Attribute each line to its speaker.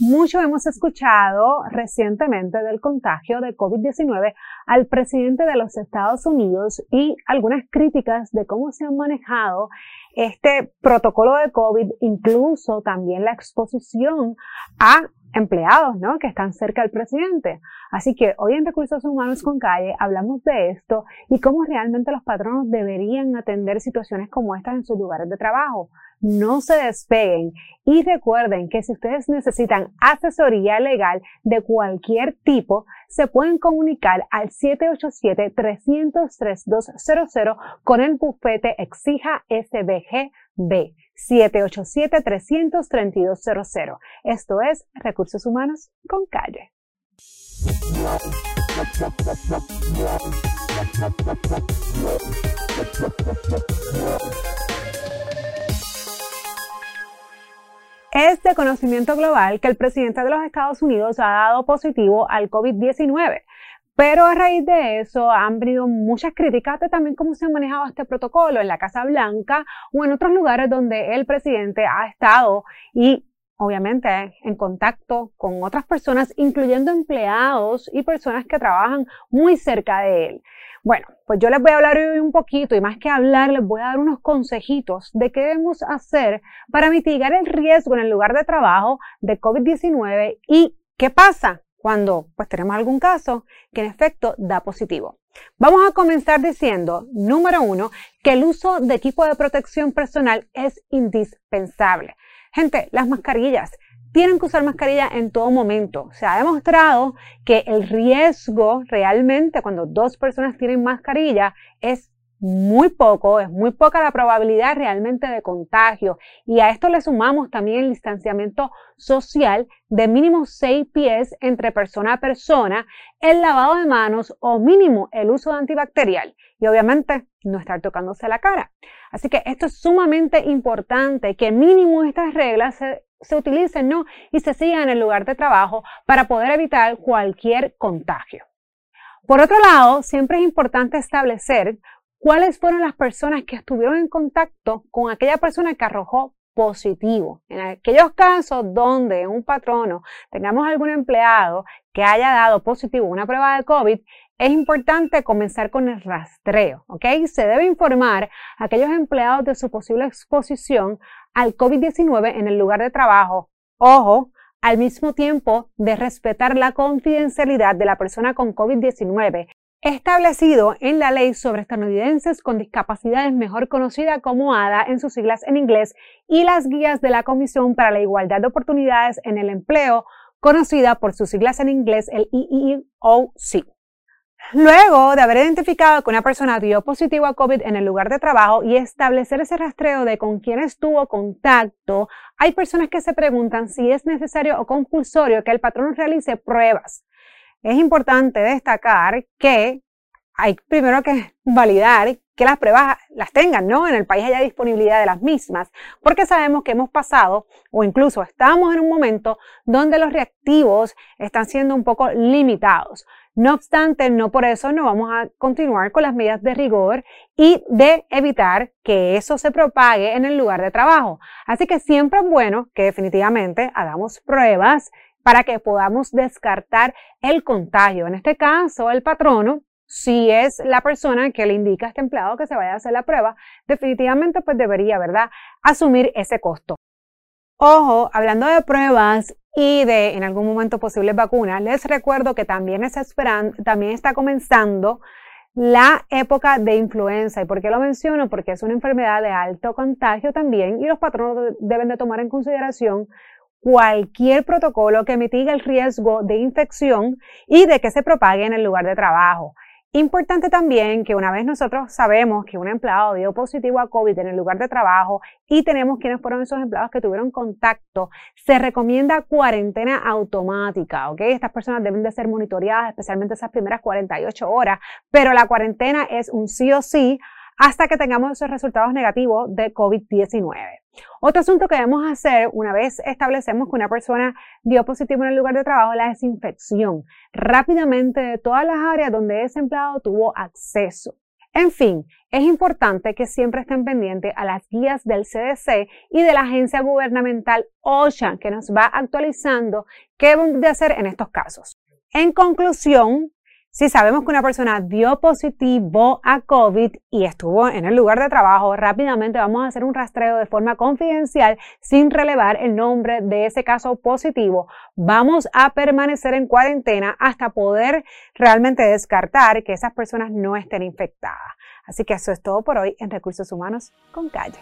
Speaker 1: Mucho hemos escuchado recientemente del contagio de COVID-19 al presidente de los Estados Unidos y algunas críticas de cómo se han manejado este protocolo de COVID, incluso también la exposición a empleados, ¿no? Que están cerca del presidente. Así que hoy en Recursos Humanos con Calle hablamos de esto y cómo realmente los patronos deberían atender situaciones como estas en sus lugares de trabajo. No se despeguen y recuerden que si ustedes necesitan asesoría legal de cualquier tipo, se pueden comunicar al 787-300-3200 con el bufete Exija SBGB. 787-332-00. Esto es Recursos Humanos con Calle. Es de conocimiento global que el presidente de los Estados Unidos ha dado positivo al COVID-19. Pero a raíz de eso han venido muchas críticas de también cómo se ha manejado este protocolo en la Casa Blanca o en otros lugares donde el presidente ha estado y obviamente en contacto con otras personas, incluyendo empleados y personas que trabajan muy cerca de él. Bueno, pues yo les voy a hablar hoy un poquito y más que hablar, les voy a dar unos consejitos de qué debemos hacer para mitigar el riesgo en el lugar de trabajo de COVID-19 y qué pasa cuando pues tenemos algún caso que en efecto da positivo. Vamos a comenzar diciendo, número uno, que el uso de equipo de protección personal es indispensable. Gente, las mascarillas. Tienen que usar mascarilla en todo momento. Se ha demostrado que el riesgo realmente cuando dos personas tienen mascarilla es muy poco, es muy poca la probabilidad realmente de contagio. Y a esto le sumamos también el distanciamiento social de mínimo 6 pies entre persona a persona, el lavado de manos o mínimo el uso de antibacterial. Y obviamente no estar tocándose la cara. Así que esto es sumamente importante, que mínimo estas reglas se, se utilicen ¿no? y se sigan en el lugar de trabajo para poder evitar cualquier contagio. Por otro lado, siempre es importante establecer cuáles fueron las personas que estuvieron en contacto con aquella persona que arrojó positivo. En aquellos casos donde un patrono tengamos algún empleado que haya dado positivo una prueba de COVID, es importante comenzar con el rastreo, ¿ok? Se debe informar a aquellos empleados de su posible exposición al COVID-19 en el lugar de trabajo. Ojo, al mismo tiempo de respetar la confidencialidad de la persona con COVID-19 establecido en la Ley sobre Estadounidenses con Discapacidades, mejor conocida como ADA en sus siglas en inglés, y las guías de la Comisión para la Igualdad de Oportunidades en el Empleo, conocida por sus siglas en inglés, el EEOC. Luego de haber identificado que una persona dio positivo a COVID en el lugar de trabajo y establecer ese rastreo de con quién estuvo contacto, hay personas que se preguntan si es necesario o compulsorio que el patrón realice pruebas es importante destacar que hay primero que validar que las pruebas las tengan, ¿no? En el país haya disponibilidad de las mismas, porque sabemos que hemos pasado o incluso estamos en un momento donde los reactivos están siendo un poco limitados. No obstante, no por eso no vamos a continuar con las medidas de rigor y de evitar que eso se propague en el lugar de trabajo. Así que siempre es bueno que definitivamente hagamos pruebas para que podamos descartar el contagio. En este caso, el patrono, si es la persona que le indica a este empleado que se vaya a hacer la prueba, definitivamente pues debería, ¿verdad?, asumir ese costo. Ojo, hablando de pruebas y de en algún momento posibles vacunas, les recuerdo que también, también está comenzando la época de influenza. ¿Y por qué lo menciono? Porque es una enfermedad de alto contagio también y los patronos deben de tomar en consideración cualquier protocolo que mitigue el riesgo de infección y de que se propague en el lugar de trabajo. Importante también que una vez nosotros sabemos que un empleado dio positivo a COVID en el lugar de trabajo y tenemos quiénes fueron esos empleados que tuvieron contacto, se recomienda cuarentena automática, ¿ok? Estas personas deben de ser monitoreadas, especialmente esas primeras 48 horas, pero la cuarentena es un sí o sí hasta que tengamos esos resultados negativos de COVID-19. Otro asunto que debemos hacer una vez establecemos que una persona dio positivo en el lugar de trabajo, la desinfección rápidamente de todas las áreas donde ese empleado tuvo acceso. En fin, es importante que siempre estén pendientes a las guías del CDC y de la agencia gubernamental OSHA que nos va actualizando qué debemos de hacer en estos casos. En conclusión, si sabemos que una persona dio positivo a COVID y estuvo en el lugar de trabajo, rápidamente vamos a hacer un rastreo de forma confidencial sin relevar el nombre de ese caso positivo. Vamos a permanecer en cuarentena hasta poder realmente descartar que esas personas no estén infectadas. Así que eso es todo por hoy en Recursos Humanos con Calle.